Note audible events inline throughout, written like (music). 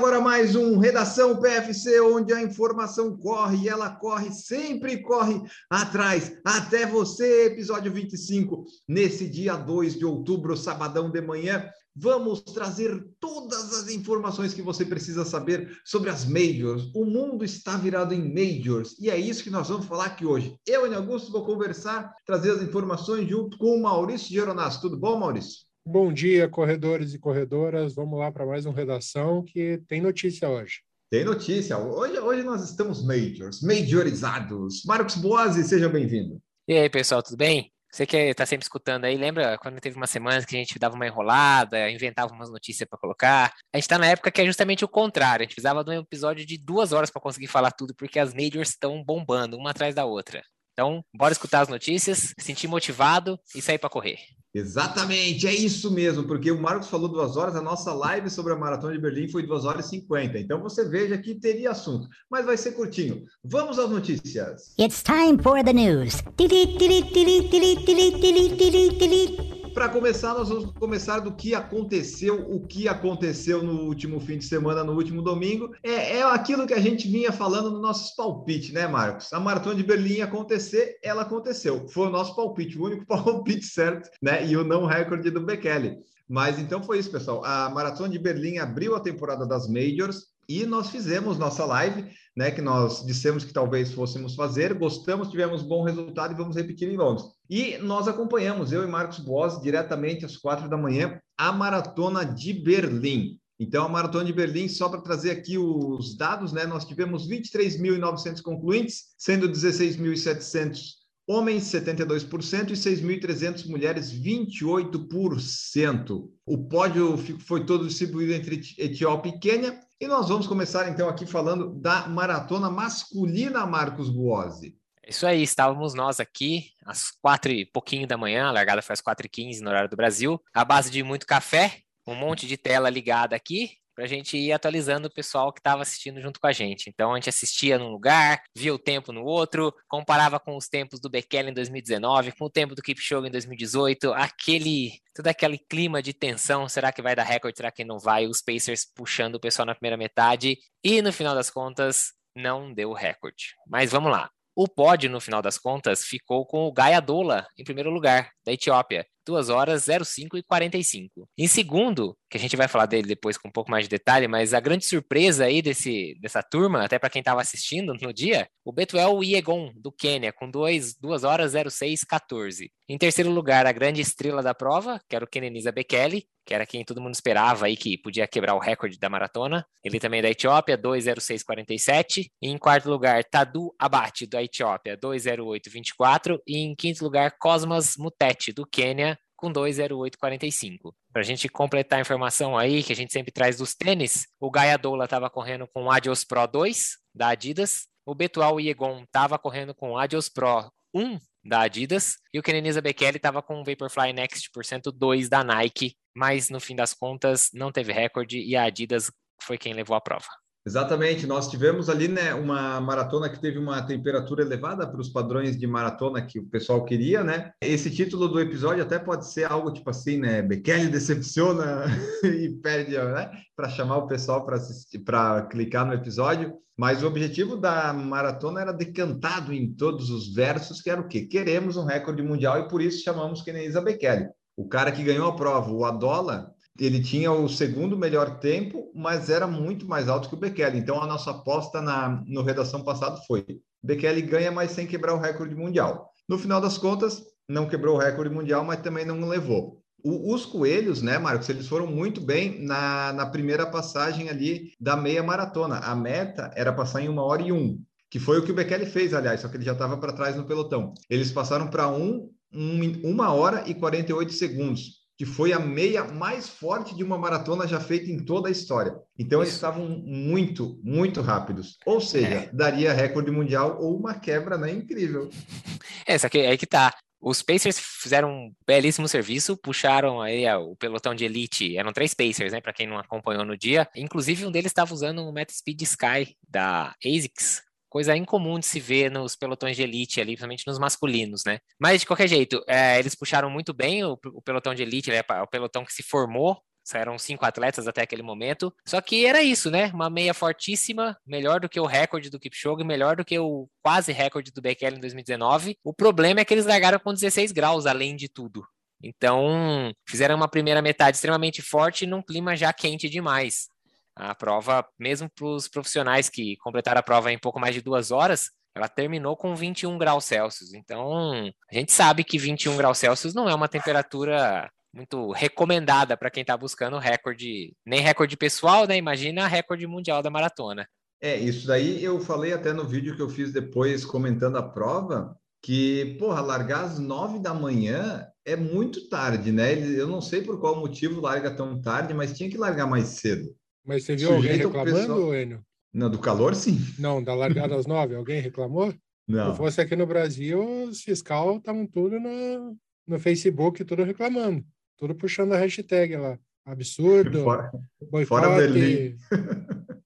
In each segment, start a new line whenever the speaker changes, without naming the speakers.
Agora mais um Redação PFC, onde a informação corre e ela corre, sempre corre atrás, até você, episódio 25. Nesse dia 2 de outubro, sabadão de manhã, vamos trazer todas as informações que você precisa saber sobre as majors. O mundo está virado em majors e é isso que nós vamos falar aqui hoje. Eu, Ana Augusto, vou conversar, trazer as informações junto com o Maurício Geronasso. Tudo bom, Maurício?
Bom dia, corredores e corredoras. Vamos lá para mais uma redação que tem notícia hoje.
Tem notícia. Hoje, hoje nós estamos majors, majorizados. Marcos Boazzi, seja bem-vindo.
E aí, pessoal, tudo bem? Você que está sempre escutando aí, lembra quando teve umas semanas que a gente dava uma enrolada, inventava umas notícias para colocar? A gente está na época que é justamente o contrário. A gente precisava de um episódio de duas horas para conseguir falar tudo, porque as majors estão bombando, uma atrás da outra. Então, bora escutar as notícias, sentir motivado e sair para correr.
Exatamente, é isso mesmo, porque o Marcos falou duas horas, a nossa live sobre a Maratona de Berlim foi duas horas e cinquenta. Então você veja que teria assunto, mas vai ser curtinho. Vamos às notícias.
It's time for the news.
Para começar, nós vamos começar do que aconteceu, o que aconteceu no último fim de semana, no último domingo. É, é aquilo que a gente vinha falando no nossos palpites, né, Marcos? A Maratona de Berlim acontecer, ela aconteceu. Foi o nosso palpite, o único (laughs) palpite certo, né? E o não recorde do Bekele. Mas então foi isso, pessoal. A Maratona de Berlim abriu a temporada das Majors e nós fizemos nossa live, né, que nós dissemos que talvez fôssemos fazer, gostamos, tivemos bom resultado e vamos repetir em Londres. E nós acompanhamos, eu e Marcos Boas, diretamente às quatro da manhã, a Maratona de Berlim. Então, a Maratona de Berlim, só para trazer aqui os dados, né, nós tivemos 23.900 concluintes, sendo 16.700 homens 72% e 6.300 mulheres 28%. O pódio foi todo distribuído entre Etiópia e Quênia. E nós vamos começar então aqui falando da maratona masculina, Marcos Buozzi.
Isso aí, estávamos nós aqui às quatro e pouquinho da manhã, a largada foi às quatro e quinze no horário do Brasil, à base de muito café, um monte de tela ligada aqui, para a gente ir atualizando o pessoal que estava assistindo junto com a gente. Então a gente assistia num lugar, via o tempo no outro, comparava com os tempos do Bekele em 2019, com o tempo do Kipchoge em 2018, aquele todo aquele clima de tensão, será que vai dar recorde, será que não vai? Os Pacers puxando o pessoal na primeira metade e no final das contas não deu recorde. Mas vamos lá. O pódio, no final das contas, ficou com o Gaia Dola em primeiro lugar, da Etiópia. 2 horas 05 e 45. Em segundo, que a gente vai falar dele depois com um pouco mais de detalhe, mas a grande surpresa aí desse, dessa turma, até para quem estava assistindo no dia, o Betuel Iegon, do Quênia, com 2 horas 06 14. Em terceiro lugar, a grande estrela da prova, que era o Kenenisa Bekele, que era quem todo mundo esperava aí que podia quebrar o recorde da maratona. Ele também é da Etiópia, 2:06:47. E em quarto lugar, Tadu Abate, da Etiópia, 2:08:24. E em quinto lugar, Cosmas Mutete, do Quênia, com 2,0845. Para a gente completar a informação aí, que a gente sempre traz dos tênis, o Gaia Dola estava correndo com o Adios Pro 2, da Adidas, o Betual Iegon estava correndo com o Adios Pro 1, da Adidas, e o Kenenisa Bekele estava com o Vaporfly Next por cento 2 da Nike, mas no fim das contas não teve recorde e a Adidas foi quem levou a prova.
Exatamente, nós tivemos ali né, uma maratona que teve uma temperatura elevada para os padrões de maratona que o pessoal queria, né? Esse título do episódio até pode ser algo tipo assim, né? Bekele decepciona (laughs) e perde, né? Para chamar o pessoal para para clicar no episódio. Mas o objetivo da maratona era decantado em todos os versos, que era o quê? Queremos um recorde mundial e por isso chamamos Kenenisa Bekele. O cara que ganhou a prova, o Adola, ele tinha o segundo melhor tempo, mas era muito mais alto que o Bekele. Então a nossa aposta na no redação passado foi: Bekele ganha, mas sem quebrar o recorde mundial. No final das contas, não quebrou o recorde mundial, mas também não levou. O, os coelhos, né, Marcos, eles foram muito bem na, na primeira passagem ali da meia maratona. A meta era passar em uma hora e um, que foi o que o Bekele fez, aliás, só que ele já estava para trás no pelotão. Eles passaram para um, um, uma hora e 48 segundos que foi a meia mais forte de uma maratona já feita em toda a história. Então eles estavam muito, muito rápidos. Ou seja, é. daria recorde mundial ou uma quebra, né? Incrível. (laughs)
É, só que aí que tá. Os Pacers fizeram um belíssimo serviço, puxaram aí o pelotão de elite, eram três Pacers, né, para quem não acompanhou no dia. Inclusive um deles estava usando um Met Speed Sky da ASICS, coisa incomum de se ver nos pelotões de elite ali, principalmente nos masculinos, né? Mas de qualquer jeito, é, eles puxaram muito bem o, o pelotão de elite, né, o pelotão que se formou eram cinco atletas até aquele momento. Só que era isso, né? Uma meia fortíssima, melhor do que o recorde do Kipchoge, melhor do que o quase recorde do Bekele em 2019. O problema é que eles largaram com 16 graus, além de tudo. Então, fizeram uma primeira metade extremamente forte num clima já quente demais. A prova, mesmo para os profissionais que completaram a prova em pouco mais de duas horas, ela terminou com 21 graus Celsius. Então, a gente sabe que 21 graus Celsius não é uma temperatura muito recomendada para quem está buscando recorde, nem recorde pessoal, né? Imagina recorde mundial da maratona.
É, isso daí eu falei até no vídeo que eu fiz depois comentando a prova, que, porra, largar às nove da manhã é muito tarde, né? Eu não sei por qual motivo larga tão tarde, mas tinha que largar mais cedo.
Mas você viu alguém reclamando, pessoal... Enio?
Não, do calor, sim.
Não, da largada às nove, alguém reclamou?
Não.
Se fosse aqui no Brasil, os fiscal estavam tudo no, no Facebook, tudo reclamando. Tudo puxando a hashtag lá. Absurdo. (laughs)
Fora, fora Berlim. (laughs)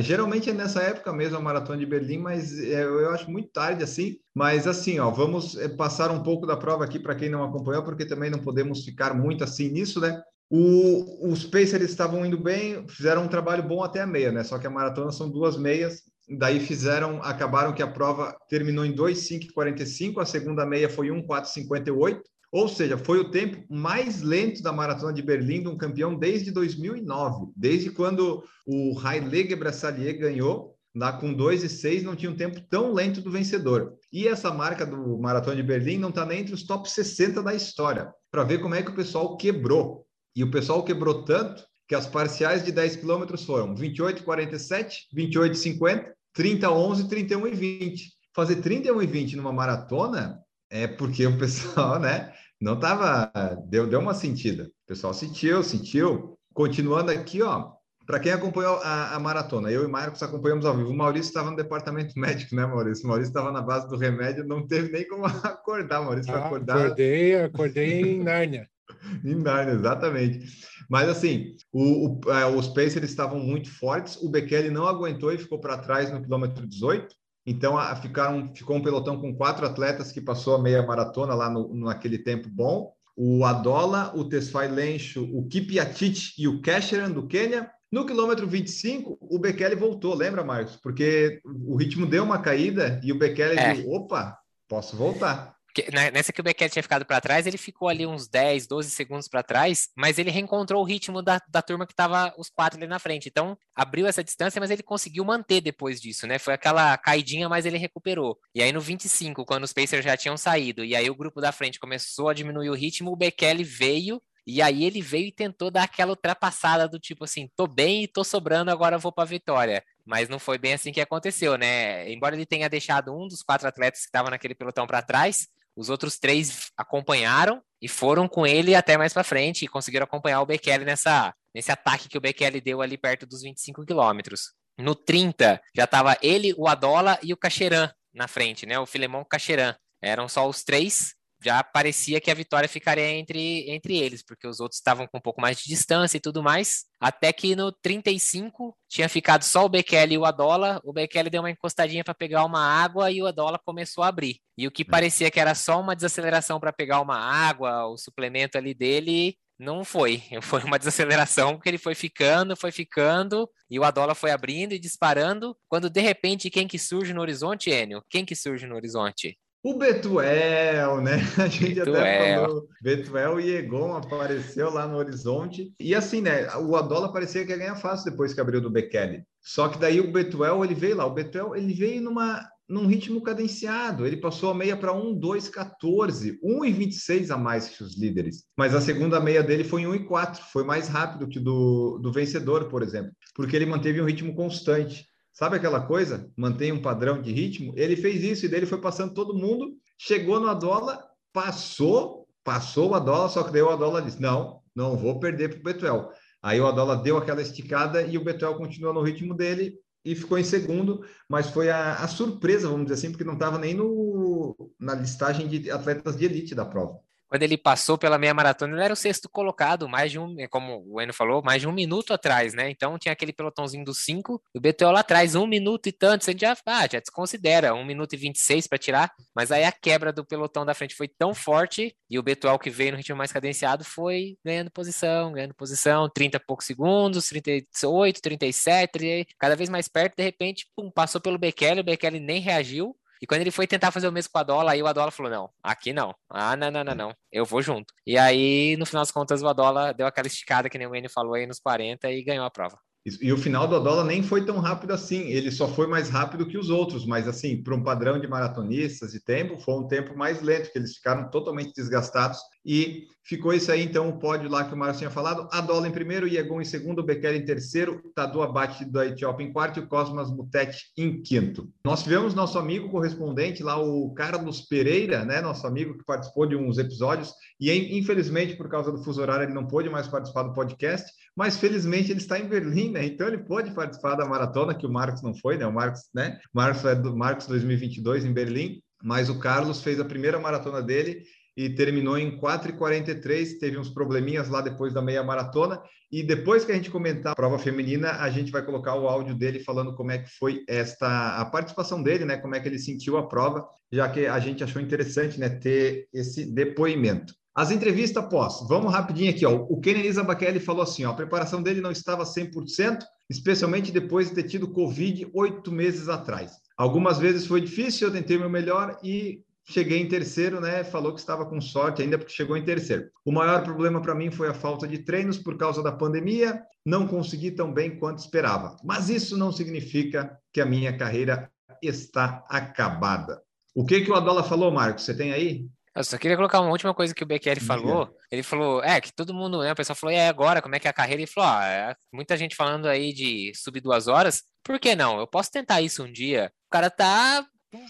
Geralmente é nessa época mesmo a maratona de Berlim, mas é, eu acho muito tarde assim. Mas assim, ó, vamos é, passar um pouco da prova aqui para quem não acompanhou, porque também não podemos ficar muito assim nisso, né? O, os Pacers estavam indo bem, fizeram um trabalho bom até a meia, né? Só que a maratona são duas meias, daí fizeram, acabaram que a prova terminou em 2:5:45, a segunda meia foi 1:4:58 ou seja, foi o tempo mais lento da maratona de Berlim de um campeão desde 2009, desde quando o Haile Gebrselassie ganhou, lá com 2 e 6 não tinha um tempo tão lento do vencedor. E essa marca do maratona de Berlim não está nem entre os top 60 da história, para ver como é que o pessoal quebrou. E o pessoal quebrou tanto que as parciais de 10 quilômetros foram 28 47, 28 50, 30 11, 31 e 20. Fazer 31 e 20 numa maratona é porque o pessoal, né, não tava, deu, deu uma sentida. O pessoal sentiu, sentiu. Continuando aqui, ó, para quem acompanhou a, a, maratona, eu e Marcos acompanhamos ao vivo. O Maurício estava no departamento (laughs) médico, né, Maurício? O Maurício estava na base do remédio, não teve nem como (laughs) acordar, Maurício, ah, acordar.
Acordei, acordei
em Nárnia. (laughs) exatamente. Mas assim, o, o, é, os Pacers estavam muito fortes, o Bekele não aguentou e ficou para trás no quilômetro 18. Então, a, ficaram, ficou um pelotão com quatro atletas que passou a meia maratona lá no, naquele tempo bom. O Adola, o Tesfai Lencho, o Kipiatit e o Kesheran do Quênia. No quilômetro 25, o Bekele voltou, lembra, Marcos? Porque o ritmo deu uma caída e o Bekele é. viu, opa, posso voltar.
Né, nessa que o Beckett tinha ficado para trás, ele ficou ali uns 10, 12 segundos para trás, mas ele reencontrou o ritmo da, da turma que estava os quatro ali na frente. Então, abriu essa distância, mas ele conseguiu manter depois disso, né? Foi aquela caidinha, mas ele recuperou. E aí no 25, quando os Pacers já tinham saído, e aí o grupo da frente começou a diminuir o ritmo, o Bekele veio e aí ele veio e tentou dar aquela ultrapassada do tipo assim, tô bem e tô sobrando, agora vou para vitória. Mas não foi bem assim que aconteceu, né? Embora ele tenha deixado um dos quatro atletas que estavam naquele pelotão para trás, os outros três acompanharam e foram com ele até mais para frente e conseguiram acompanhar o Bekele nessa, nesse ataque que o Bekele deu ali perto dos 25 quilômetros. No 30, já estava ele, o Adola e o Cacheran na frente, né? O Filemon Cacheran. Eram só os três já parecia que a vitória ficaria entre, entre eles, porque os outros estavam com um pouco mais de distância e tudo mais. Até que no 35 tinha ficado só o Bekele e o Adola. O Bekele deu uma encostadinha para pegar uma água e o Adola começou a abrir. E o que hum. parecia que era só uma desaceleração para pegar uma água, o suplemento ali dele, não foi. (laughs) Foi uma desaceleração porque ele foi ficando, foi ficando, e o Adola foi abrindo e disparando. Quando de repente, quem que surge no horizonte, Enio? Quem que surge no horizonte?
O Betuel, né? (laughs) A gente Betuel. até falou. Betuel e Egon apareceu lá no horizonte. E assim, né? O Adola parecia que ia ganhar fácil depois que abriu do Bekele. Só que daí o Betuel, ele veio lá. O Betuel, ele veio numa, num ritmo cadenciado. Ele passou a meia para 1, 2, 14. 1 e 26 a mais que os líderes. Mas a segunda meia dele foi em 1 e 4. Foi mais rápido que do, do vencedor, por exemplo. Porque ele manteve um ritmo constante. Sabe aquela coisa? Mantém um padrão de ritmo. Ele fez isso e dele foi passando todo mundo, chegou no Adola, passou, passou o Adola, só que daí o Adola disse: Não, não vou perder para o Betuel. Aí o Adola deu aquela esticada e o Betuel continuou no ritmo dele e ficou em segundo, mas foi a, a surpresa, vamos dizer assim, porque não estava nem no, na listagem de atletas de elite da prova
quando ele passou pela meia maratona, ele era o sexto colocado, mais de um, como o Eno falou, mais de um minuto atrás, né? Então tinha aquele pelotãozinho dos cinco, o BTO lá atrás, um minuto e tanto, você já, ah, já desconsidera, um minuto e vinte e seis para tirar, mas aí a quebra do pelotão da frente foi tão forte, e o BTO que veio no ritmo mais cadenciado foi ganhando posição, ganhando posição, 30 e poucos segundos, 38, 37, cada vez mais perto, de repente, pum, passou pelo Bekele, o Bekele nem reagiu, e quando ele foi tentar fazer o mesmo com a Adola, aí o Adola falou: não, aqui não. Ah, não, não, não, não. Eu vou junto. E aí, no final das contas, o Adola deu aquela esticada que nem o Wayne falou aí nos 40 e ganhou a prova.
E o final do Adola nem foi tão rápido assim, ele só foi mais rápido que os outros, mas assim, para um padrão de maratonistas e tempo, foi um tempo mais lento, que eles ficaram totalmente desgastados. E ficou isso aí, então, o pódio lá que o Marcos tinha falado, Adola em primeiro, Iegon em segundo, Bekele em terceiro, Tadu Abate da Etiópia em quarto e o Cosmas Mutete em quinto. Nós tivemos nosso amigo correspondente lá, o Carlos Pereira, né, nosso amigo que participou de uns episódios, e infelizmente, por causa do fuso horário, ele não pôde mais participar do podcast, mas felizmente ele está em Berlim, né, então ele pôde participar da maratona, que o Marcos não foi, né, o Marcos, né, Marcos é do Marcos 2022 em Berlim, mas o Carlos fez a primeira maratona dele e terminou em 4,43. Teve uns probleminhas lá depois da meia maratona. E depois que a gente comentar a prova feminina, a gente vai colocar o áudio dele falando como é que foi esta a participação dele, né? Como é que ele sentiu a prova, já que a gente achou interessante, né, ter esse depoimento. As entrevistas pós, vamos rapidinho aqui, ó. O Ken Elisa falou assim, ó, a preparação dele não estava 100%, especialmente depois de ter tido Covid oito meses atrás. Algumas vezes foi difícil, eu tentei meu melhor e cheguei em terceiro, né? Falou que estava com sorte ainda porque chegou em terceiro. O maior problema para mim foi a falta de treinos por causa da pandemia. Não consegui tão bem quanto esperava. Mas isso não significa que a minha carreira está acabada. O que que o Adola falou, Marcos? Você tem aí?
Eu só queria colocar uma última coisa que o Becker falou. Ele falou, é, que todo mundo, né? O pessoal falou, é agora, como é que é a carreira? Ele falou, ah, é, muita gente falando aí de subir duas horas. Por que não? Eu posso tentar isso um dia. O cara tá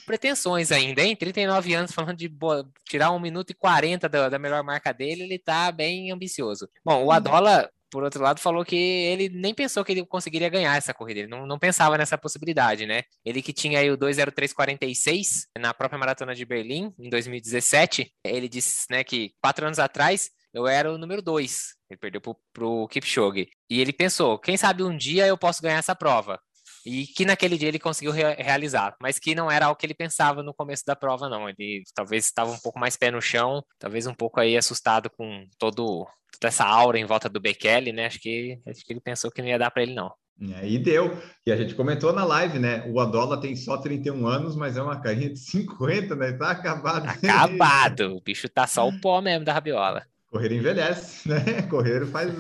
pretensões ainda, hein? 39 anos falando de boa, tirar 1 minuto e 40 da, da, melhor marca dele, ele tá bem ambicioso. Bom, o uhum. Adola, por outro lado, falou que ele nem pensou que ele conseguiria ganhar essa corrida, ele não, não pensava nessa possibilidade, né? Ele que tinha aí o 20346 na própria maratona de Berlim, em 2017, ele disse, né, que quatro anos atrás eu era o número dois. Ele perdeu pro, pro Kipchoge. E ele pensou, quem sabe um dia eu posso ganhar essa prova e que naquele dia ele conseguiu re realizar, mas que não era algo que ele pensava no começo da prova, não. Ele talvez estava um pouco mais pé no chão, talvez um pouco aí assustado com todo, toda essa aura em volta do Bekele, né? Acho que, acho que ele pensou que não ia dar para ele, não.
E deu. E a gente comentou na live, né? O Adola tem só 31 anos, mas é uma carinha de 50, né? Tá acabado.
Acabado. O bicho tá só o pó mesmo da rabiola.
Correr envelhece, (laughs) né? Correr faz,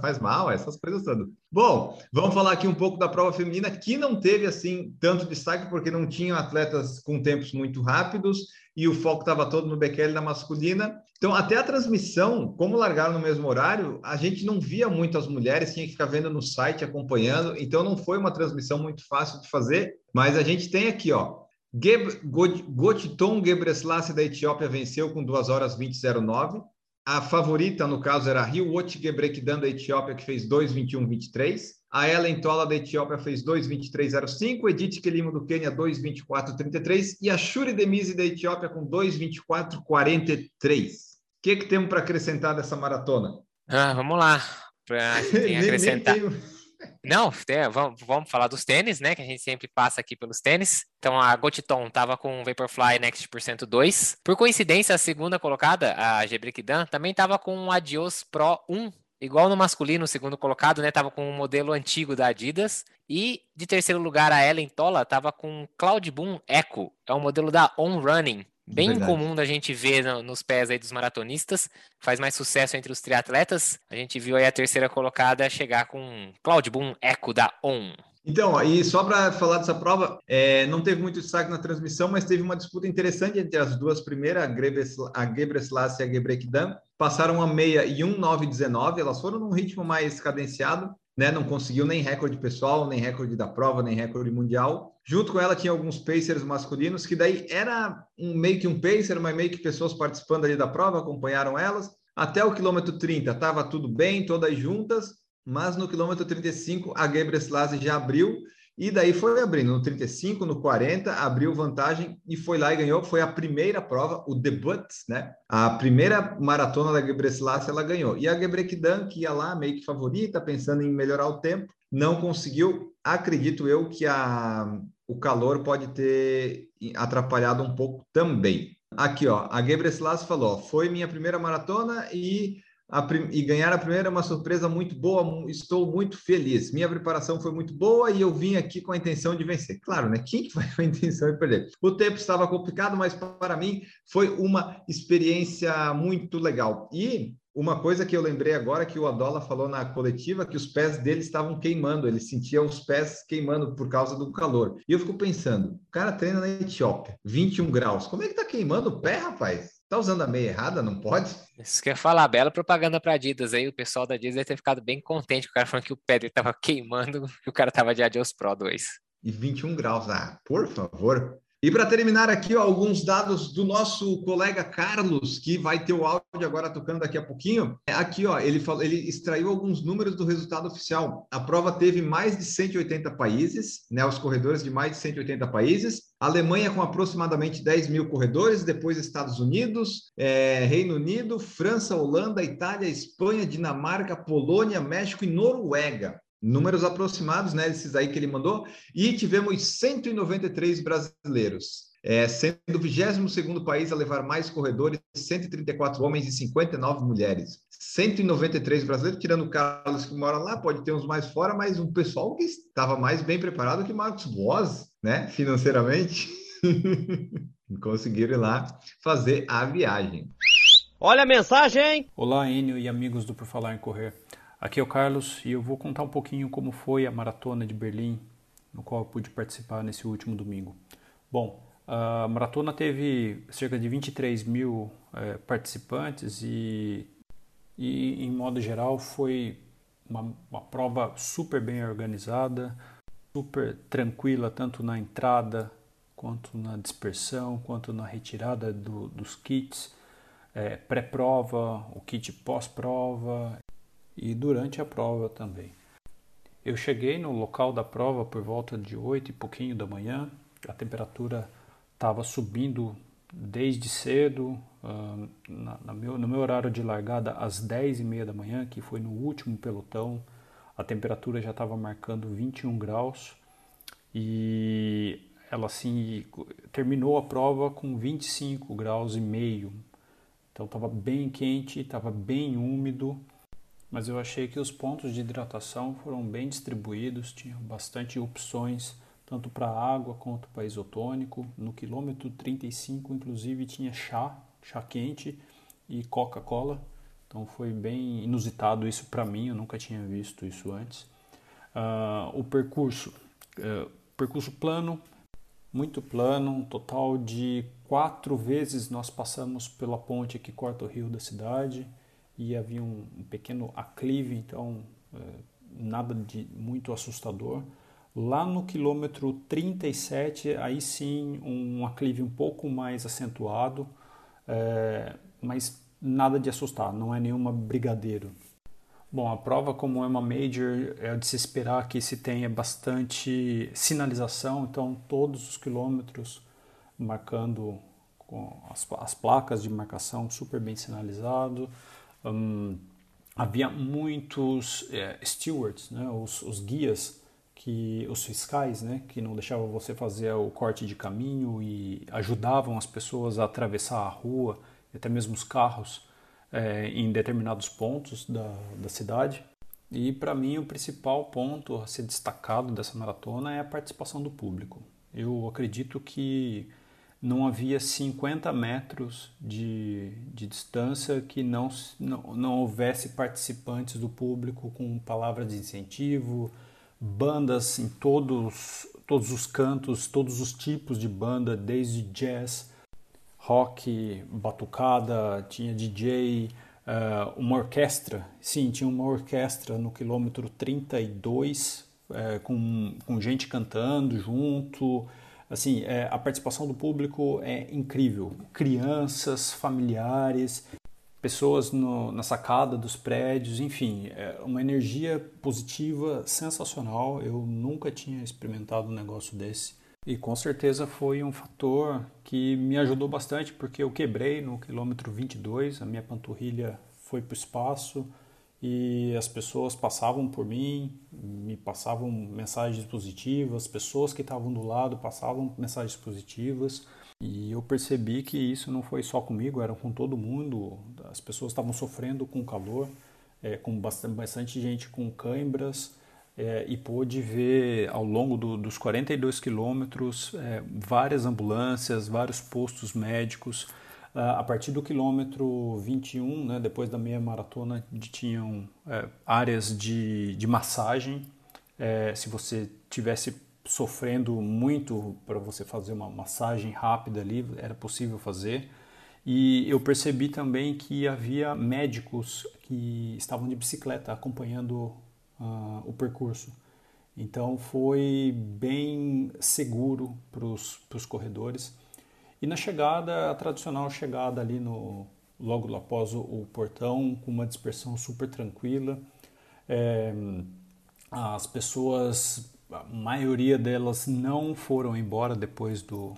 faz mal, essas coisas todas. Bom, vamos falar aqui um pouco da prova feminina, que não teve assim tanto destaque, porque não tinham atletas com tempos muito rápidos e o foco estava todo no Bekele na masculina. Então, até a transmissão, como largaram no mesmo horário, a gente não via muitas mulheres, tinha que ficar vendo no site, acompanhando. Então, não foi uma transmissão muito fácil de fazer, mas a gente tem aqui, ó. Gotiton Gebreslassie da Etiópia venceu com 2 horas 20,09. A favorita, no caso, era a Rio Otgebrekdan da Etiópia, que fez 2,21,23. A Ellen Tola da Etiópia fez 2,23,05. Edith Kelimo do Quênia, 2,24,33. E a Shuri Demise da Etiópia com 2,24,43. O que, que temos para acrescentar dessa maratona?
Ah, vamos lá. Para (laughs) acrescentar. Não, é, vamos, vamos falar dos tênis, né? Que a gente sempre passa aqui pelos tênis. Então a Gotiton estava com o Vaporfly Next por 102. Por coincidência, a segunda colocada, a Gebrikidan, também estava com o Adios Pro 1 igual no masculino, o segundo colocado, né, tava com um modelo antigo da Adidas. E de terceiro lugar, a Ellen Tola tava com Cloud Boom Echo, é um modelo da On Running. Bem Verdade. comum da gente ver no, nos pés aí dos maratonistas, faz mais sucesso entre os triatletas. A gente viu aí a terceira colocada chegar com Cloud Boom Echo da On.
Então, e só para falar dessa prova, é, não teve muito destaque na transmissão, mas teve uma disputa interessante entre as duas primeiras, a Gebreslassie e a Gebrekdan. Passaram a meia e 1,919, elas foram num ritmo mais cadenciado, né? Não conseguiu nem recorde pessoal, nem recorde da prova, nem recorde mundial. Junto com ela tinha alguns pacers masculinos, que daí era um, meio que um pacer, mas meio que pessoas participando ali da prova, acompanharam elas. Até o quilômetro 30 estava tudo bem, todas juntas, mas no quilômetro 35 a Gebre Selassie já abriu E daí foi abrindo no 35, no 40, abriu vantagem e foi lá e ganhou. Foi a primeira prova, o debut, né? A primeira maratona da Gebrselassie ela ganhou. E a Gebrekidan, que ia lá meio que favorita, pensando em melhorar o tempo, não conseguiu. Acredito eu que a, o calor pode ter atrapalhado um pouco também. Aqui, ó, a Gebreselassie falou, foi minha primeira maratona e a, e ganhar a primeira é uma surpresa muito boa, estou muito feliz. Minha preparação foi muito boa e eu vim aqui com a intenção de vencer. Claro, né? Quem que vai com a intenção de perder? O tempo estava complicado, mas para mim foi uma experiência muito legal. E uma coisa que eu lembrei agora que o Adola falou na coletiva que os pés dele estavam queimando, ele sentia os pés queimando por causa do calor. E eu fico pensando, o cara treina na Etiópia, 21 graus, como é que tá queimando o pé, rapaz? Tá usando a meia errada? Não pode?
Isso que eu ia falar, bela propaganda para Adidas aí. O pessoal da Adidas deve ter ficado bem contente. O cara falando que o pé dele tava (laughs) queimando e o cara tava de Adios Pro 2.
E 21 graus. Ah, por favor. E para terminar aqui, ó, alguns dados do nosso colega Carlos, que vai ter o áudio agora tocando daqui a pouquinho. Aqui, ó, ele, falou, ele extraiu alguns números do resultado oficial. A prova teve mais de 180 países, né, os corredores de mais de 180 países. Alemanha com aproximadamente 10 mil corredores, depois Estados Unidos, é, Reino Unido, França, Holanda, Itália, Espanha, Dinamarca, Polônia, México e Noruega números aproximados, né, esses aí que ele mandou, e tivemos 193 brasileiros, é, sendo o 22º país a levar mais corredores, 134 homens e 59 mulheres. 193 brasileiros, tirando o Carlos que mora lá, pode ter uns mais fora, mas um pessoal que estava mais bem preparado que Marcos Boas, né, financeiramente, (laughs) conseguiram ir lá fazer a viagem.
Olha a mensagem!
Olá, Enio e amigos do Por Falar em Correr. Aqui é o Carlos e eu vou contar um pouquinho como foi a maratona de Berlim, no qual eu pude participar nesse último domingo. Bom, a maratona teve cerca de 23 mil é, participantes e, e, em modo geral, foi uma, uma prova super bem organizada, super tranquila, tanto na entrada, quanto na dispersão, quanto na retirada do, dos kits. É, pré-prova, o kit pós-prova e durante a prova também. Eu cheguei no local da prova por volta de 8 e pouquinho da manhã, a temperatura estava subindo desde cedo, uh, na, na meu, no meu horário de largada às 10 e meia da manhã, que foi no último pelotão, a temperatura já estava marcando 21 graus e ela assim terminou a prova com 25 graus e meio. Então estava bem quente, estava bem úmido mas eu achei que os pontos de hidratação foram bem distribuídos, tinham bastante opções, tanto para água quanto para isotônico. No quilômetro 35, inclusive, tinha chá, chá quente e Coca-Cola. Então foi bem inusitado isso para mim, eu nunca tinha visto isso antes. Uh, o percurso, uh, percurso plano, muito plano, um total de quatro vezes nós passamos pela ponte que corta o rio da cidade e havia um, pequeno aclive, então é, nada de muito assustador. Lá no quilômetro 37, aí sim um aclive um pouco mais acentuado, é, mas nada de assustar, não é nenhuma brigadeiro. Bom, a prova, como é uma major, é de se esperar que se tenha bastante sinalização, então todos os quilômetros marcando com as, as placas de marcação super bem sinalizado, um, havia muitos é, stewards, né, os, os, guias, que os fiscais, né, que não deixavam você fazer o corte de caminho e ajudavam as pessoas a atravessar a rua, até mesmo os carros, é, em determinados pontos da, da cidade. E para mim o principal ponto a ser destacado dessa maratona é a participação do público. Eu acredito que não havia 50 metros de, de distância que não, não, não houvesse participantes do público com palavras de incentivo, bandas em todos, todos os cantos, todos os tipos de banda, desde jazz, rock, batucada, tinha DJ, eh, uma orquestra, sim, tinha uma orquestra no quilômetro 32, uh, eh, com, com gente cantando junto, assim, é, a participação do público é incrível. Crianças, familiares, pessoas no, na sacada dos prédios, enfim, é uma energia positiva sensacional. Eu nunca tinha experimentado um negócio desse. E com certeza foi um fator que me ajudou bastante, porque eu quebrei no quilômetro 22, a minha panturrilha foi para o espaço e as pessoas passavam por mim, me passavam mensagens positivas, as pessoas que estavam do lado passavam mensagens positivas. E eu percebi que isso não foi só comigo, era com todo mundo. As pessoas estavam sofrendo com calor, é, com bastante, bastante gente com cãibras, é, e pôde ver ao longo do, dos 42 quilômetros é, várias ambulâncias, vários postos médicos. A partir do quilômetro 21, né, depois da meia maratona, tinham é, áreas de, de massagem. É, se você tivesse sofrendo muito para você fazer uma massagem rápida ali, era possível fazer. E eu percebi também que havia médicos que estavam de bicicleta acompanhando uh, o percurso. Então foi bem seguro para os corredores. E na chegada, a tradicional chegada ali no logo após o, o portão, com uma dispersão super tranquila. É, as pessoas a maioria delas não foram embora depois do,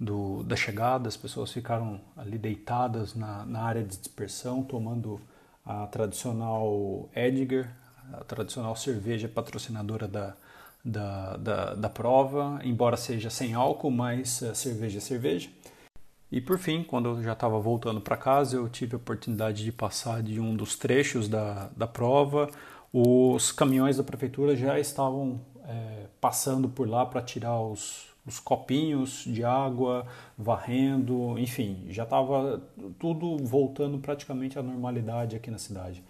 do, da chegada, as pessoas ficaram ali deitadas na, na área de dispersão, tomando a tradicional Edgar, a tradicional cerveja patrocinadora da, da, da, da prova, embora seja sem álcool, mas uh, cerveja é cerveja. E por fim, quando eu já estava voltando para casa, eu tive a oportunidade de passar de um dos trechos da, da prova. Os caminhões da prefeitura já estavam é, passando por lá para tirar os, os copinhos de água, varrendo, enfim, já estava tudo voltando praticamente à normalidade aqui na cidade.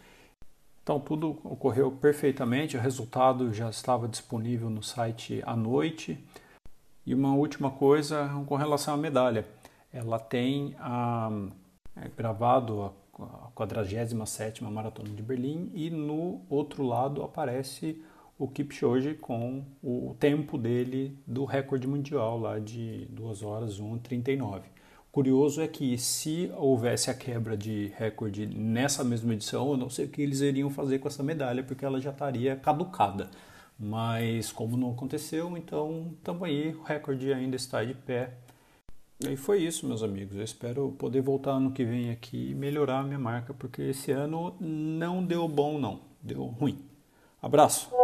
Então tudo ocorreu perfeitamente, o resultado já estava disponível no site à noite. E uma última coisa com relação à medalha. Ela tem a, é, gravado a 47ª Maratona de Berlim e no outro lado aparece o Kipchoge com o tempo dele do recorde mundial lá de 2 horas 1:39. Curioso é que se houvesse a quebra de recorde nessa mesma edição, eu não sei o que eles iriam fazer com essa medalha, porque ela já estaria caducada. Mas como não aconteceu, então estamos aí, o recorde ainda está de pé. E foi isso, meus amigos. Eu espero poder voltar ano que vem aqui e melhorar a minha marca, porque esse ano não deu bom, não. Deu ruim. Abraço!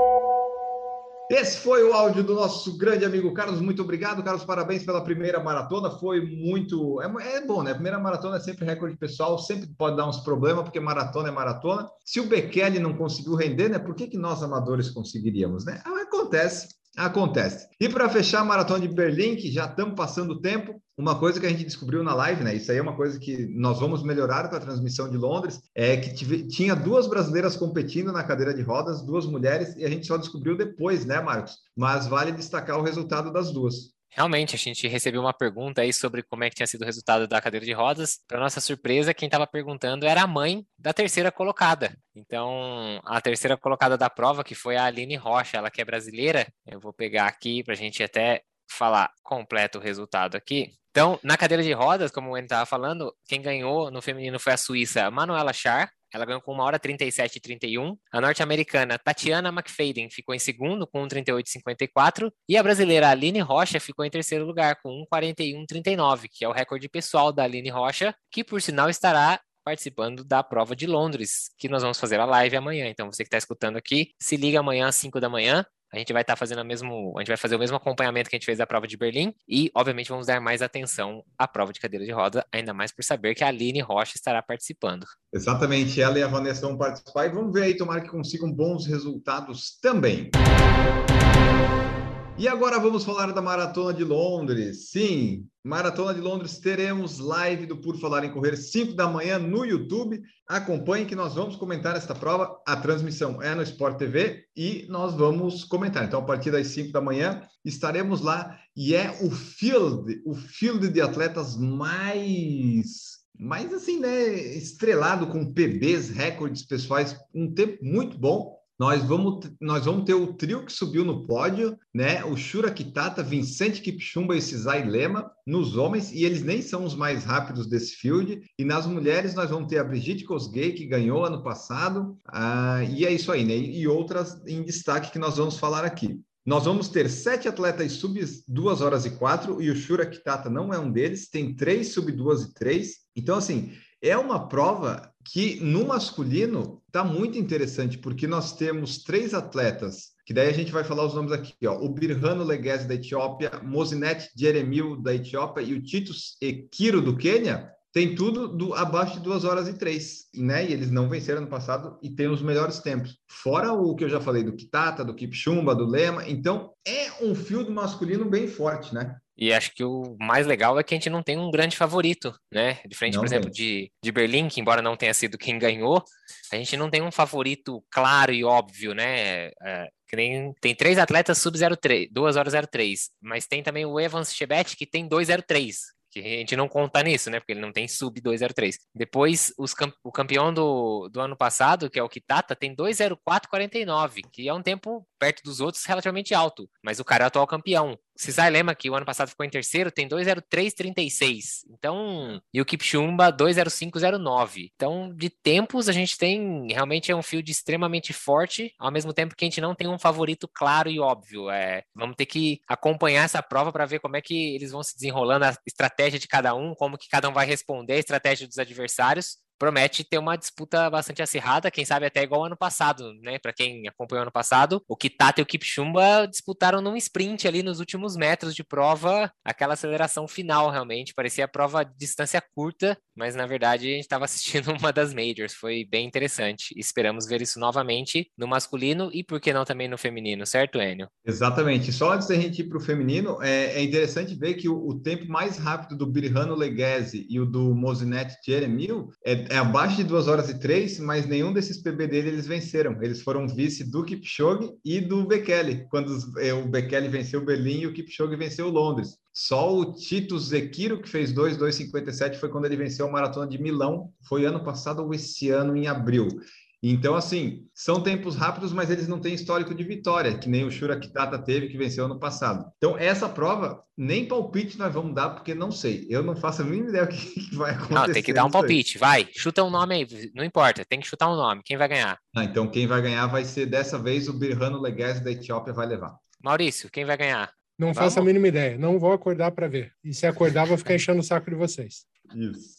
Esse foi o áudio do nosso grande amigo Carlos. Muito obrigado, Carlos. Parabéns pela primeira maratona. Foi muito. É, é bom, né? Primeira maratona é sempre recorde pessoal, sempre pode dar uns problemas, porque maratona é maratona. Se o Bekele não conseguiu render, né? Por que, que nós amadores conseguiríamos, né? Acontece. Acontece. E para fechar a maratona de Berlim, que já estamos passando o tempo, uma coisa que a gente descobriu na live, né? Isso aí é uma coisa que nós vamos melhorar com a transmissão de Londres, é que tive, tinha duas brasileiras competindo na cadeira de rodas, duas mulheres, e a gente só descobriu depois, né, Marcos? Mas vale destacar o resultado das duas.
Realmente, a gente recebeu uma pergunta aí sobre como é que tinha sido o resultado da cadeira de rodas. Para nossa surpresa, quem estava perguntando era a mãe da terceira colocada. Então, a terceira colocada da prova, que foi a Aline Rocha, ela que é brasileira. Eu vou pegar aqui para a gente até falar completo o resultado aqui. Então, na cadeira de rodas, como o Wayne estava falando, quem ganhou no feminino foi a Suíça Manuela Char, ela ganhou com 1 hora 37 e 31. A norte-americana Tatiana McFadden ficou em segundo com 1,38,54. E a brasileira Aline Rocha ficou em terceiro lugar com 1,41,39, que é o recorde pessoal da Aline Rocha, que por sinal estará participando da prova de Londres, que nós vamos fazer a live amanhã. Então, você que está escutando aqui, se liga amanhã às 5 da manhã. A gente vai estar tá fazendo o mesmo, a gente vai fazer o mesmo acompanhamento que a gente fez da prova de Berlim e, obviamente, vamos dar mais atenção à prova de cadeira de roda, ainda mais por saber que a Aline Rocha estará participando.
Exatamente, ela e a Vanessa vão participar e vamos ver aí, tomara que consigam bons resultados também. E agora vamos falar da Maratona de Londres. Sim, Maratona de Londres, teremos live do Por Falar em Correr, 5 da manhã no YouTube. Acompanhe que nós vamos comentar esta prova. A transmissão é no Sport TV e nós vamos comentar. Então, a partir das 5 da manhã, estaremos lá e é o field, o field de atletas mais mais assim, né, estrelado com PBs, recordes pessoais, um tempo muito bom nós vamos, nós vamos ter o trio que subiu no pódio, né? O Shura Kitata, Vicente Kipchumba e Cisai Lema nos homens, e eles nem são os mais rápidos desse field. E nas mulheres nós vamos ter a Brigitte Kosgei, que ganhou ano passado, ah, e é isso aí, né? E outras em destaque que nós vamos falar aqui. Nós vamos ter sete atletas sub 2 horas e 4, e o Shura Kitata não é um deles, tem três sub 2 e 3. Então, assim, é uma prova que no masculino está muito interessante, porque nós temos três atletas, que daí a gente vai falar os nomes aqui, ó, o Birhano Leguese da Etiópia, Mozinet Jeremil da Etiópia e o Titus Ekiro do Quênia, tem tudo do, abaixo de 2 horas e 3, né? E eles não venceram no passado e tem os melhores tempos. Fora o que eu já falei do Kitata, do Kipchumba, do Lema. Então, é um field masculino bem forte, né?
E acho que o mais legal é que a gente não tem um grande favorito, né? Diferente, não por exemplo, de, de Berlim, que embora não tenha sido quem ganhou, a gente não tem um favorito claro e óbvio, né? É, tem, tem três atletas sub-03, 2 horas 03, mas tem também o Evans Chebet, que tem 203, que a gente não conta nisso, né? Porque ele não tem sub 203. Depois, o campeão do, do ano passado, que é o Kitata, tem 204,49, que é um tempo perto dos outros relativamente alto, mas o cara é o atual campeão. Cisai Lema, que o ano passado ficou em terceiro, tem 203,36. Então, e o Kipchumba 205,09. Então, de tempos, a gente tem realmente é um field extremamente forte, ao mesmo tempo que a gente não tem um favorito claro e óbvio. É, vamos ter que acompanhar essa prova para ver como é que eles vão se desenrolando, a estratégia de cada um, como que cada um vai responder a estratégia dos adversários promete ter uma disputa bastante acirrada, quem sabe até igual ano passado, né? Para quem acompanhou ano passado, o Kitata e o Kipchumba disputaram num sprint ali nos últimos metros de prova, aquela aceleração final realmente, parecia a prova de distância curta, mas na verdade a gente estava assistindo (laughs) uma das majors, foi bem interessante. Esperamos ver isso novamente no masculino e por que não também no feminino, certo, Enio?
Exatamente. Só antes da gente ir para o feminino, é, é, interessante ver que o, o, tempo mais rápido do Birhano Leghese e o do Mozinet Jeremil é é abaixo de 2 horas e 3, mas nenhum desses PB dele eles venceram. Eles foram vice do Kipchoge e do Bekele, quando é, o Bekele venceu Berlim e o Kipchoge venceu Londres. Só o Tito Zekiro, que fez 2,257, foi quando ele venceu a Maratona de Milão, foi ano passado ou esse ano, em abril. Então, assim, são tempos rápidos, mas eles não têm histórico de vitória, que nem o Shura Kitata teve, que venceu ano passado. Então, essa prova, nem palpite nós vamos dar, porque não sei. Eu não faço a mínima ideia o que (laughs) vai acontecer. Não,
tem que dar um palpite, aí. vai. Chuta um nome aí, não importa, tem que chutar um nome. Quem vai ganhar?
Ah, então, quem vai ganhar vai ser, dessa vez, o Birhano Leguese da Etiópia vai levar.
Maurício, quem vai ganhar?
Não Vamos? faço a mínima ideia. Não vou acordar para ver. E se acordar, vou ficar enchendo o saco de vocês.
Isso.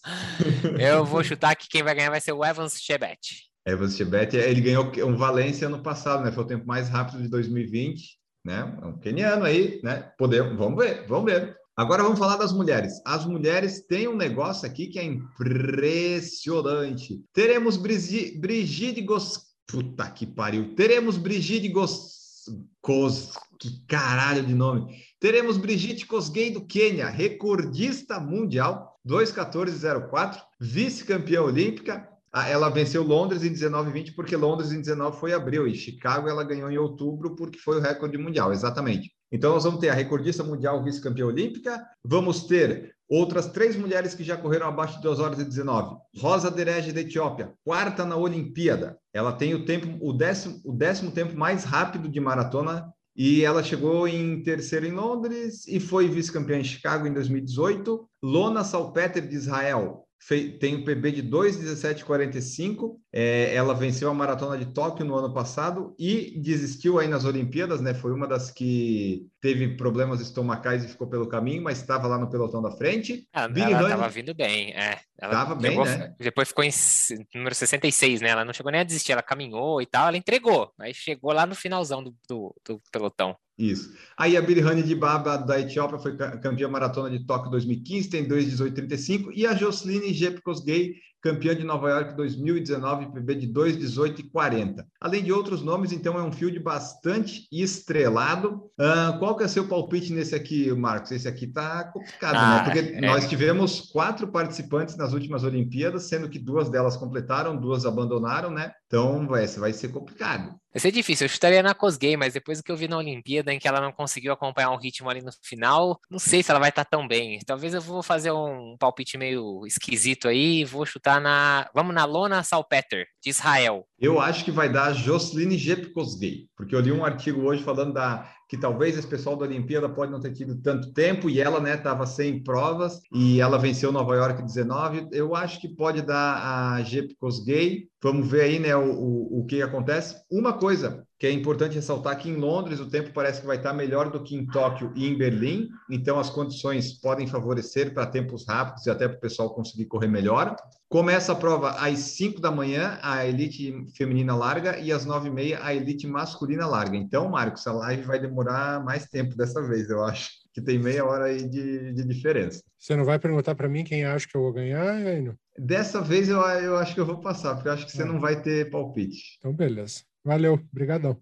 Eu vou chutar que quem vai ganhar vai ser o Evans Chebet.
Evans Chebet, ele ganhou um Valência ano passado, né? Foi o tempo mais rápido de 2020, né? É um keniano aí, né? Podemos, vamos ver, vamos ver. Agora vamos falar das mulheres. As mulheres têm um negócio aqui que é impressionante. Teremos Brigitte Gos... Puta que pariu. Teremos Brigitte Gos... Que caralho de nome. Teremos Brigitte Kosgei do Quênia, recordista mundial, 2.14.04, vice-campeã olímpica, ela venceu Londres em 19 e 20 porque Londres em 19 foi abril e Chicago ela ganhou em outubro porque foi o recorde mundial, exatamente. Então nós vamos ter a recordista mundial vice-campeã olímpica, vamos ter outras três mulheres que já correram abaixo de 2 horas e 19. Rosa Derege da Etiópia, quarta na Olimpíada. Ela tem o tempo, o décimo, o décimo tempo mais rápido de maratona e ela chegou em terceiro em Londres e foi vice-campeã em Chicago em 2018. Lona Salpeter de Israel, tem o PB de 2,1745. É, ela venceu a maratona de Tóquio no ano passado e desistiu aí nas Olimpíadas, né? Foi uma das que teve problemas estomacais e ficou pelo caminho, mas estava lá no pelotão da frente.
Ah, ela estava vindo bem, é. Ela
estava bem, né?
Depois ficou em número 66, né? Ela não chegou nem a desistir, ela caminhou e tal, ela entregou, mas chegou lá no finalzão do, do, do pelotão.
Isso. Aí a Birhane de Baba da Etiópia foi campeã maratona de Tóquio 2015, tem 2,18,35. E a Jocelyne Jepkosgei, campeã de Nova York 2019, PB de 2,18,40. Além de outros nomes, então é um field bastante estrelado. Uh, qual que é seu palpite nesse aqui, Marcos? Esse aqui tá complicado, né? ah, né? Porque é... nós tivemos quatro participantes nas últimas Olimpíadas, sendo que duas delas completaram, duas abandonaram, né? Então vai, vai ser complicado.
Vai ser difícil, eu chutaria na Cosgay, mas depois do que eu vi na Olimpíada, em que ela não conseguiu acompanhar um ritmo ali no final, não sei se ela vai estar tão bem. Talvez eu vou fazer um palpite meio esquisito aí, vou chutar na. Vamos na Lona Salpeter, de Israel.
Eu acho que vai dar Jocelyne Jepkosgei, porque eu li um artigo hoje falando da que talvez esse pessoal da Olimpíada pode não ter tido tanto tempo e ela, né, estava sem provas e ela venceu Nova York 19. Eu acho que pode dar a Jepkosgei. Vamos ver aí, né, o, o, o que acontece. Uma coisa que é importante ressaltar que em Londres o tempo parece que vai estar melhor do que em Tóquio e em Berlim, então as condições podem favorecer para tempos rápidos e até para o pessoal conseguir correr melhor. Começa a prova às 5 da manhã, a elite feminina larga, e às 9 e meia, a elite masculina larga. Então, Marcos, a live vai demorar mais tempo dessa vez, eu acho que tem meia hora aí de, de diferença.
Você não vai perguntar para mim quem acha que eu vou ganhar, Aino?
Dessa vez eu, eu acho que eu vou passar, porque eu acho que você ah. não vai ter palpite.
Então, beleza. Valeu, brigadão.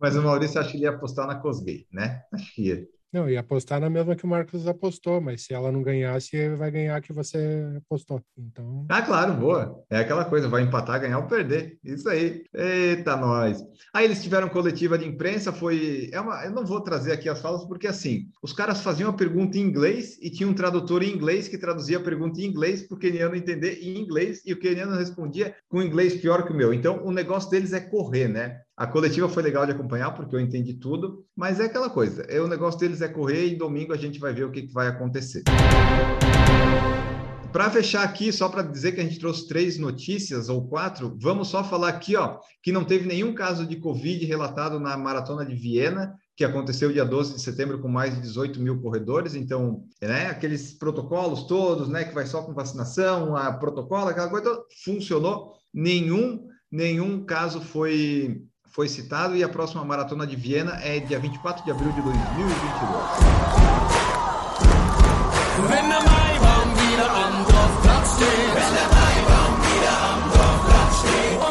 Mas o Maurício acho que ele ia apostar na Cosgay, né? Acho que ia.
Não, ia apostar na mesma que o Marcos apostou, mas se ela não ganhasse, vai ganhar que você apostou. Então.
Ah, claro, boa. É aquela coisa, vai empatar, ganhar ou perder. Isso aí. Eita, nós. Aí eles tiveram coletiva de imprensa, foi. É uma... Eu não vou trazer aqui as falas, porque assim, os caras faziam a pergunta em inglês e tinha um tradutor em inglês que traduzia a pergunta em inglês para o keniano entender em inglês, e o keniano respondia com inglês pior que o meu. Então, o negócio deles é correr, né? A coletiva foi legal de acompanhar, porque eu entendi tudo, mas é aquela coisa, é, o negócio deles é correr e domingo a gente vai ver o que, que vai acontecer. Para fechar aqui, só para dizer que a gente trouxe três notícias ou quatro, vamos só falar aqui, ó, que não teve nenhum caso de Covid relatado na maratona de Viena, que aconteceu dia 12 de setembro com mais de 18 mil corredores, então, né, aqueles protocolos todos, né, que vai só com vacinação, a protocolo, aquela coisa, funcionou, nenhum, nenhum caso foi foi citado e a próxima maratona de Viena é dia 24 de abril de 2022.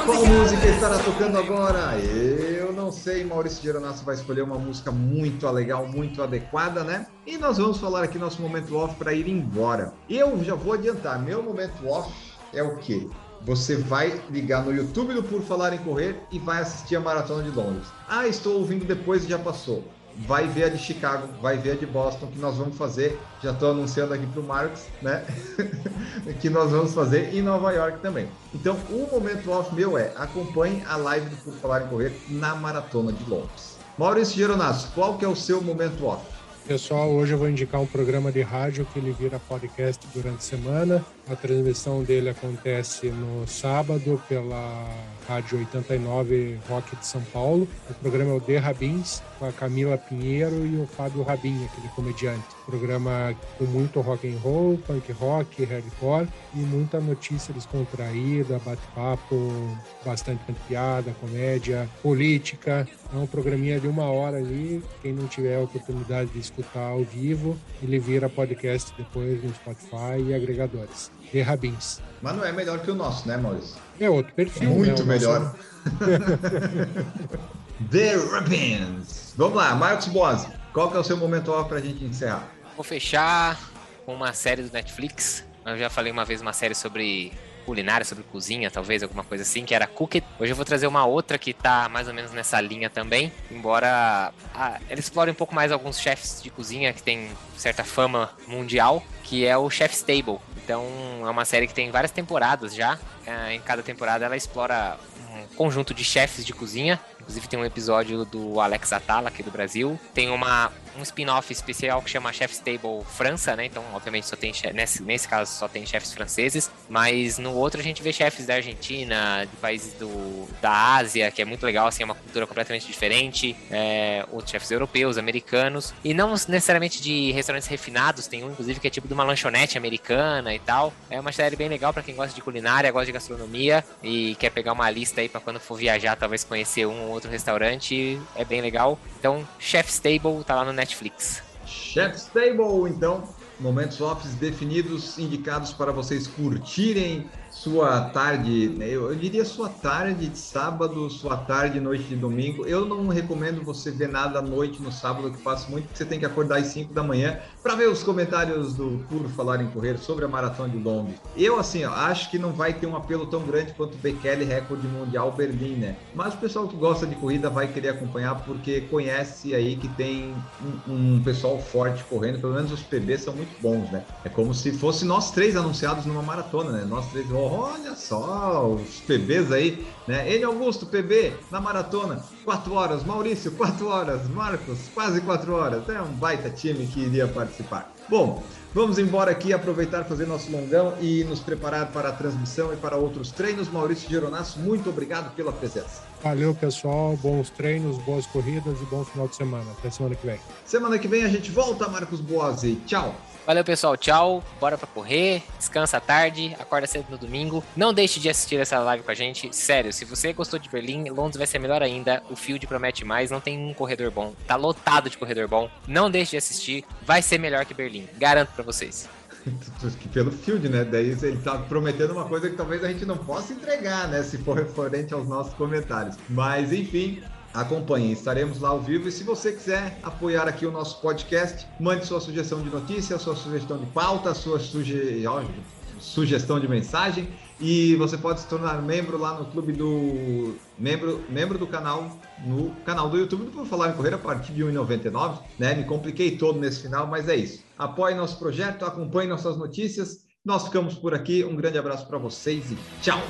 Qual música estará tocando agora? Eu não sei, Maurício Geronasso vai escolher uma música muito legal, muito adequada, né? E nós vamos falar aqui nosso momento off para ir embora. Eu já vou adiantar, meu momento off é o quê? Você vai ligar no YouTube do Por Falar em Correr e vai assistir a Maratona de Londres. Ah, estou ouvindo depois e já passou. Vai ver a de Chicago, vai ver a de Boston, que nós vamos fazer. Já estou anunciando aqui para o Marcos, né? (laughs) que nós vamos fazer em Nova York também. Então, o momento off meu é acompanhe a live do Por Falar em Correr na Maratona de Londres. Maurício Geronasso, qual que é o seu momento off?
Pessoal, hoje eu vou indicar um programa de rádio que ele vira podcast durante a semana. A transmissão dele acontece no sábado pela Rádio 89 Rock de São Paulo. O programa é o The Rabins, com a Camila Pinheiro e o Fábio Rabin, aquele comediante. Programa com muito rock and roll, punk rock, hardcore e muita notícia descontraída, bate-papo, bastante piada, comédia, política. É um programinha de uma hora ali. Quem não tiver a oportunidade de escutar ao vivo, ele vira podcast depois no Spotify e agregadores. The Rabins.
Mas não é melhor que o nosso, né, Maurício?
É outro perfil.
Muito né, melhor. (laughs) The Rabins. Vamos lá, Marcos Boas, qual que é o seu momento off para a gente encerrar?
Vou fechar com uma série do Netflix. Eu já falei uma vez uma série sobre culinária, sobre cozinha, talvez, alguma coisa assim, que era Cooked. Hoje eu vou trazer uma outra que tá mais ou menos nessa linha também, embora ah, ela explore um pouco mais alguns chefes de cozinha que tem certa fama mundial, que é o Chef's Table. Então é uma série que tem várias temporadas já. É, em cada temporada ela explora um conjunto de chefes de cozinha Inclusive tem um episódio do Alex Atala aqui do Brasil. Tem uma, um spin-off especial que chama Chef's Table França, né? Então, obviamente, só tem nesse, nesse caso só tem chefes franceses. Mas no outro a gente vê chefes da Argentina, de países do, da Ásia, que é muito legal, assim, é uma cultura completamente diferente. É, outros chefes europeus, americanos. E não necessariamente de restaurantes refinados, tem um, inclusive, que é tipo de uma lanchonete americana e tal. É uma série bem legal para quem gosta de culinária, gosta de gastronomia e quer pegar uma lista aí para quando for viajar, talvez conhecer um outro restaurante, é bem legal. Então, Chef's Table tá lá no Netflix.
Chef's Table, então, momentos offs definidos, indicados para vocês curtirem sua tarde, né, eu diria sua tarde de sábado, sua tarde, noite de domingo. Eu não recomendo você ver nada à noite no sábado, que faço muito, porque você tem que acordar às 5 da manhã para ver os comentários do Puro Falar em Correr sobre a maratona de Long. Eu, assim, ó, acho que não vai ter um apelo tão grande quanto o Bekele Recorde Mundial Berlim, né? Mas o pessoal que gosta de corrida vai querer acompanhar porque conhece aí que tem um, um pessoal forte correndo, pelo menos os PBs são muito bons, né? É como se fosse nós três anunciados numa maratona, né? Nós três, olha só, os PBs aí, né? Ele Augusto, PB, na maratona, 4 horas, Maurício, 4 horas, Marcos, quase 4 horas. É um baita time que iria participar. Bom, vamos embora aqui, aproveitar, fazer nosso longão e nos preparar para a transmissão e para outros treinos. Maurício Geronasso, muito obrigado pela presença.
Valeu, pessoal. Bons treinos, boas corridas e bom final de semana. Até semana que vem.
Semana que vem a gente volta, Marcos Boazzi. Tchau.
Valeu, pessoal. Tchau. Bora pra correr. Descansa à tarde. Acorda cedo no domingo. Não deixe de assistir essa live com a gente. Sério, se você gostou de Berlim, Londres vai ser melhor ainda. O field promete mais. Não tem um corredor bom. Tá lotado de corredor bom. Não deixe de assistir. Vai ser melhor que Berlim. Garanto para vocês. (laughs)
Pelo field, né? Daí ele tá prometendo uma coisa que talvez a gente não possa entregar, né? Se for referente aos nossos comentários. Mas, enfim, acompanhem, estaremos lá ao vivo. E se você quiser apoiar aqui o nosso podcast, mande sua sugestão de notícia, sua sugestão de pauta, sua suge... sugestão de mensagem. E você pode se tornar membro lá no clube do. membro, membro do canal, no canal do YouTube do Por Falar em Correr a partir de 1,99. Né? Me compliquei todo nesse final, mas é isso. Apoie nosso projeto, acompanhe nossas notícias. Nós ficamos por aqui. Um grande abraço para vocês e tchau!